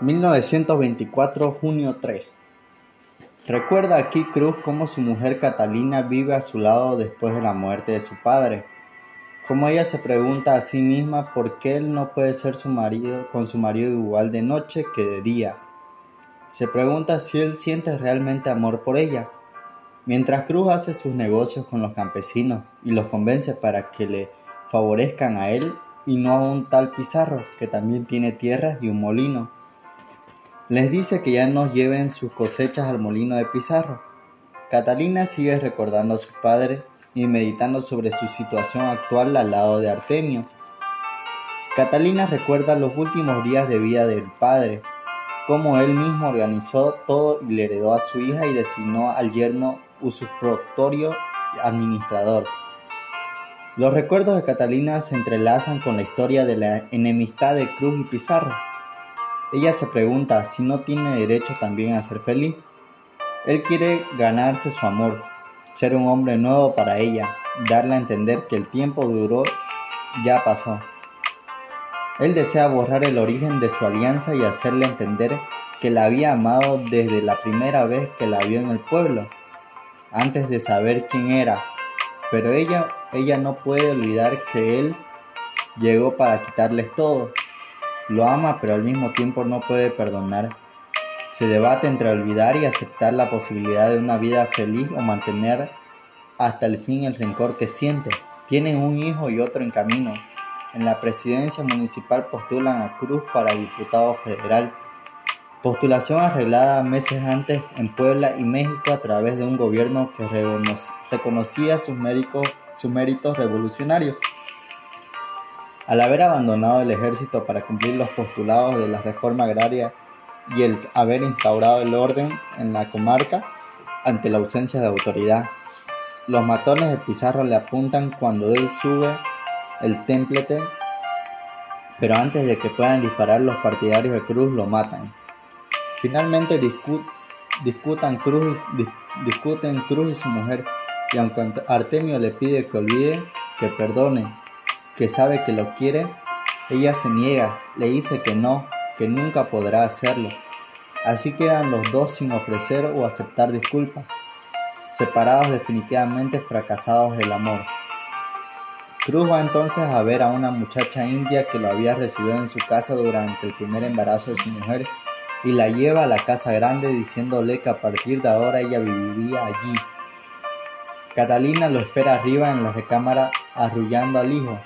1924, junio 3. Recuerda aquí Cruz cómo su mujer Catalina vive a su lado después de la muerte de su padre. Cómo ella se pregunta a sí misma por qué él no puede ser su marido con su marido igual de noche que de día. Se pregunta si él siente realmente amor por ella. Mientras Cruz hace sus negocios con los campesinos y los convence para que le favorezcan a él y no a un tal Pizarro que también tiene tierras y un molino les dice que ya no lleven sus cosechas al molino de Pizarro. Catalina sigue recordando a su padre y meditando sobre su situación actual al lado de Artemio. Catalina recuerda los últimos días de vida del padre, cómo él mismo organizó todo y le heredó a su hija y designó al yerno usufructorio administrador. Los recuerdos de Catalina se entrelazan con la historia de la enemistad de Cruz y Pizarro. Ella se pregunta si no tiene derecho también a ser feliz. Él quiere ganarse su amor, ser un hombre nuevo para ella, darle a entender que el tiempo duró ya pasó. Él desea borrar el origen de su alianza y hacerle entender que la había amado desde la primera vez que la vio en el pueblo, antes de saber quién era. Pero ella, ella no puede olvidar que él llegó para quitarles todo, lo ama pero al mismo tiempo no puede perdonar. Se debate entre olvidar y aceptar la posibilidad de una vida feliz o mantener hasta el fin el rencor que siente. Tienen un hijo y otro en camino. En la presidencia municipal postulan a Cruz para diputado federal. Postulación arreglada meses antes en Puebla y México a través de un gobierno que reconocía sus méritos, sus méritos revolucionarios. Al haber abandonado el ejército para cumplir los postulados de la reforma agraria y el haber instaurado el orden en la comarca ante la ausencia de autoridad, los matones de Pizarro le apuntan cuando él sube el templete, pero antes de que puedan disparar los partidarios de Cruz lo matan. Finalmente discutan Cruz discuten Cruz y su mujer, y aunque Artemio le pide que olvide, que perdone que sabe que lo quiere, ella se niega, le dice que no, que nunca podrá hacerlo. Así quedan los dos sin ofrecer o aceptar disculpas, separados definitivamente fracasados del amor. Cruz va entonces a ver a una muchacha india que lo había recibido en su casa durante el primer embarazo de su mujer y la lleva a la casa grande diciéndole que a partir de ahora ella viviría allí. Catalina lo espera arriba en la recámara arrullando al hijo,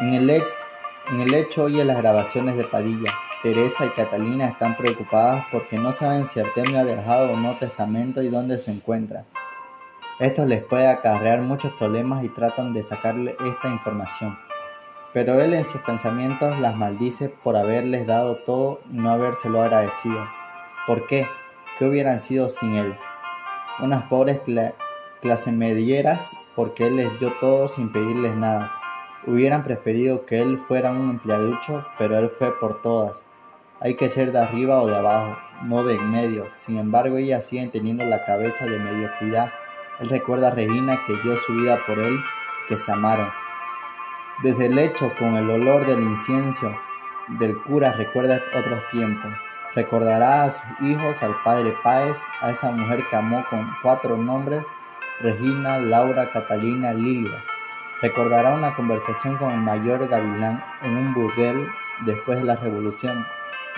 en el, hecho oye las grabaciones de Padilla. Teresa y Catalina están preocupadas porque no saben si Artemio ha dejado o no testamento y dónde se encuentra. Esto les puede acarrear muchos problemas y tratan de sacarle esta información. Pero él en sus pensamientos las maldice por haberles dado todo y no habérselo agradecido. ¿Por qué? ¿Qué hubieran sido sin él? Unas pobres clase medieras porque él les dio todo sin pedirles nada. Hubieran preferido que él fuera un empleaducho, pero él fue por todas. Hay que ser de arriba o de abajo, no de en medio. Sin embargo, ellas siguen teniendo la cabeza de mediocridad. Él recuerda a Regina que dio su vida por él, que se amaron. Desde el lecho, con el olor del incienso del cura, recuerda otros tiempos. Recordará a sus hijos, al padre Páez, a esa mujer que amó con cuatro nombres, Regina, Laura, Catalina, Lilia. Recordará una conversación con el mayor Gavilán en un burdel después de la revolución,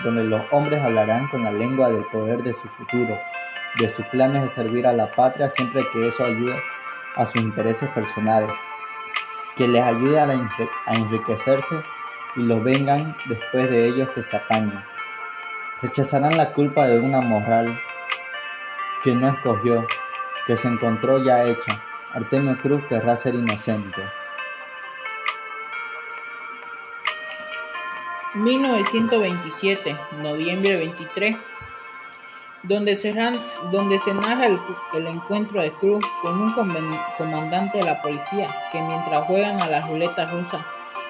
donde los hombres hablarán con la lengua del poder de su futuro, de sus planes de servir a la patria siempre que eso ayude a sus intereses personales, que les ayude a, enriquecerse y los vengan después de ellos que se apañen. Rechazarán la culpa de una moral que no escogió, que se encontró ya hecha Artemio Cruz querrá ser inocente. 1927, noviembre 23, donde se, donde se narra el, encuentro de Cruz con un comandante de la policía que mientras juegan a la ruleta rusa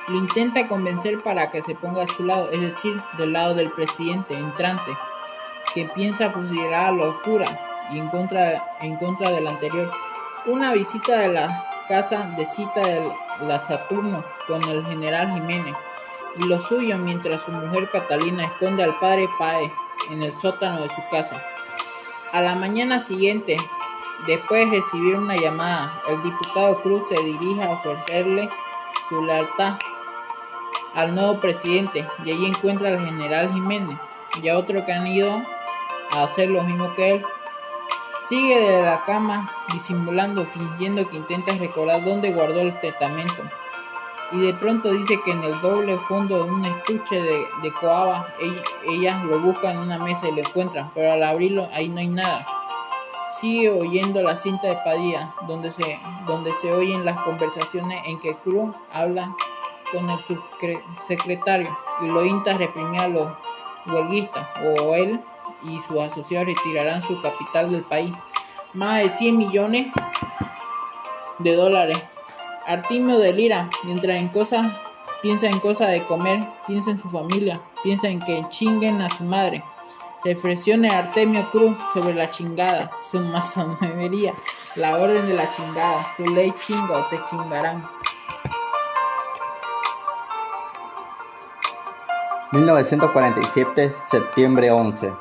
lo intenta convencer para que se ponga a su lado, es decir, del lado del presidente entrante, que piensa fusilar a la oscura y en contra, en contra del anterior. Una visita de la casa de cita de la Saturno con el general Jiménez, y lo suyo mientras su mujer Catalina esconde al padre Pae en el sótano de su casa. A la mañana siguiente, después de recibir una llamada, el diputado Cruz se dirige a ofrecerle su lealtad al nuevo presidente y allí encuentra al general Jiménez y a otro que han ido a hacer lo mismo que él. Sigue de la cama disimulando, fingiendo que intenta recordar dónde guardó el testamento. Y de pronto dice que en el doble fondo de un estuche de, de coaba, ella, lo busca en una mesa y lo encuentra, pero al abrirlo ahí no hay nada. Sigue oyendo la cinta de Padilla, donde se, donde se oyen las conversaciones en que Cruz habla con el subsecretario y lo insta a reprimir a los huelguistas, o él y sus asociados retirarán su capital del país. Más de 100 millones de dólares. Artimio delira, mientras en cosas, piensa en cosas de comer, piensa en su familia, piensa en que chinguen a su madre. Reflexiones Artemio Cruz sobre la chingada, su masonería, la orden de la chingada, su ley chinga o te chingarán. 1947, septiembre 11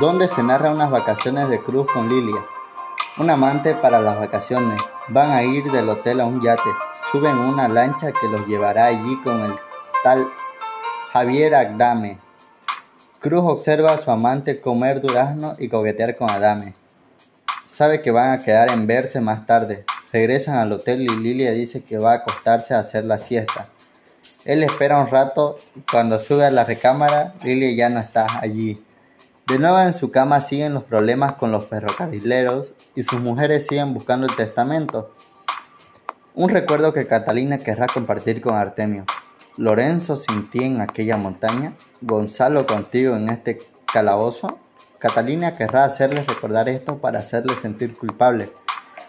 donde se narra unas vacaciones de Cruz con Lilia. Un amante para las vacaciones. Van a ir del hotel a un yate. Suben una lancha que los llevará allí con el tal Javier Agdame. Cruz observa a su amante comer durazno y coquetear con Adame. Sabe que van a quedar en verse más tarde. Regresan al hotel y Lilia dice que va a acostarse a hacer la siesta. Él espera un rato. Cuando sube a la recámara, Lilia ya no está allí. De nuevo en su cama siguen los problemas con los ferrocarrileros y sus mujeres siguen buscando el testamento. Un recuerdo que Catalina querrá compartir con Artemio. Lorenzo sin ti en aquella montaña, Gonzalo contigo en este calabozo. Catalina querrá hacerles recordar esto para hacerle sentir culpable,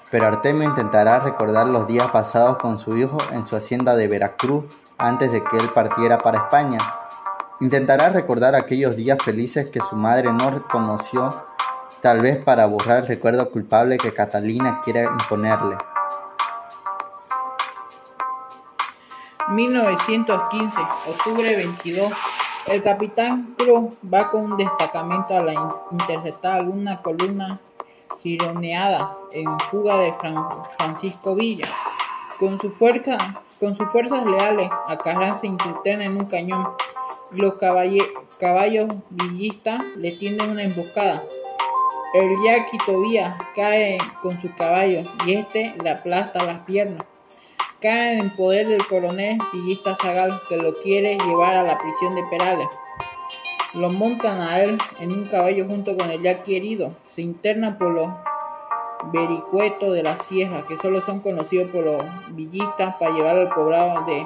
pero Artemio intentará recordar los días pasados con su hijo en su hacienda de Veracruz antes de que él partiera para España. Intentará recordar aquellos días felices que su madre no reconoció, tal vez para borrar el recuerdo culpable que Catalina quiere imponerle. 1915, octubre 22. El capitán Cruz va con un destacamento a la interceptar alguna columna gironeada en fuga de Francisco Villa. Con, sus fuerzas leales, a Carranza interna en un cañón los caballos villistas le tienden una emboscada. El yaqui Tobías cae con su caballo y este le aplasta las piernas. Cae en poder del coronel villista Zagal que lo quiere llevar a la prisión de Perales. Lo montan a él en un caballo junto con el yaqui herido. Se interna por los vericuetos de la sierra que solo son conocidos por los villistas para llevar al poblado de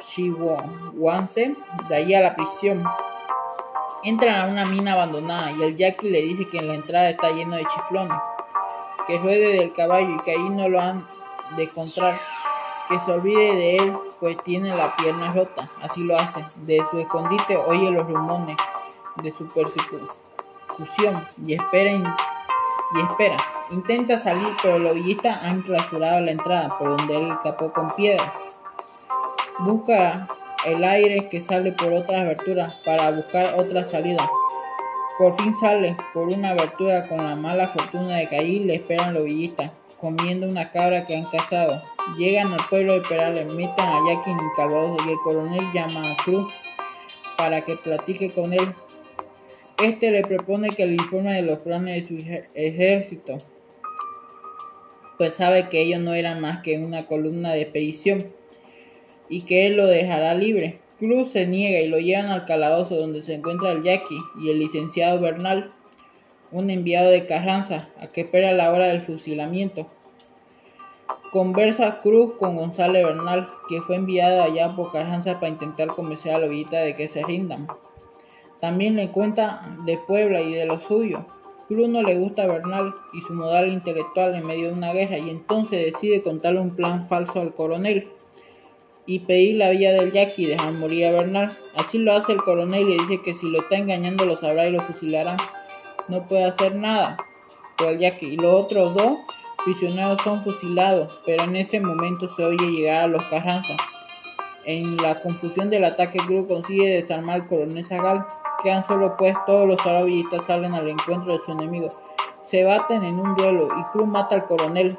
Chihuahuanse, de ahí a la prisión. Entran a una mina abandonada y el yaqui le dice que en la entrada está lleno de chiflones, que ruede del caballo y que ahí no lo han de encontrar, que se olvide de él, pues tiene la pierna rota, así lo hace. De su escondite oye los rumores de su persecución y espera, y espera. Intenta salir, pero los villistas han clausurado la entrada por donde él escapó con piedra. Busca el aire que sale por otras aberturas para buscar otra salida. Por fin sale por una abertura con la mala fortuna de que allí le esperan los villistas, comiendo una cabra que han cazado. Llegan al pueblo de Perales, meten a Jackie en y el coronel llama a Cruz para que platique con él. Este le propone que le informe de los planes de su ejército, pues sabe que ellos no eran más que una columna de expedición y que él lo dejará libre. Cruz se niega y lo llevan al calabozo donde se encuentra el Jackie y el licenciado Bernal, un enviado de Carranza, a que espera la hora del fusilamiento. Conversa Cruz con González Bernal, que fue enviado allá por Carranza para intentar convencer a la villita de que se rindan. También le cuenta de Puebla y de lo suyo. Cruz no le gusta a Bernal y su modal intelectual en medio de una guerra y entonces decide contarle un plan falso al coronel y pedir la vía del Jackie y dejar morir a Bernal. Así lo hace el coronel y le dice que si lo está engañando lo sabrá y lo fusilará. No puede hacer nada por el Jackie. Y los otros dos prisioneros son fusilados, pero en ese momento se oye llegar a los Carranza. En la confusión del ataque, Cruz consigue desarmar al coronel Zagal. Quedan solo pues todos los arabillistas salen al encuentro de su enemigo. Se baten en un duelo y Cruz mata al coronel.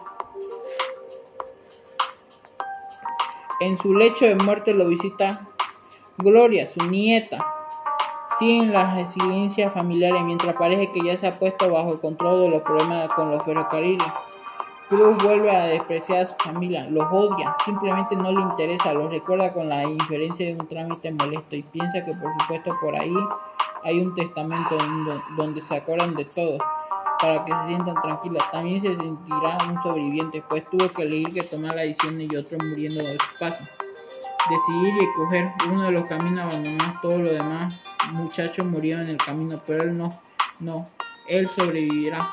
En su lecho de muerte lo visita Gloria, su nieta. Siguen las resiliencias familiares mientras parece que ya se ha puesto bajo el control de los problemas con los ferrocarriles. Cruz vuelve a despreciar a su familia, los odia, simplemente no le interesa, los recuerda con la indiferencia de un trámite molesto y piensa que por supuesto por ahí hay un testamento donde se acuerdan de todo para que se sientan tranquilos. También se sentirá un sobreviviente, pues tuvo que elegir que tomar la decisión y otro muriendo de su paso. Decidir y escoger uno de los caminos abandonados, todos los demás muchachos murieron en el camino, pero él no, no, él sobrevivirá.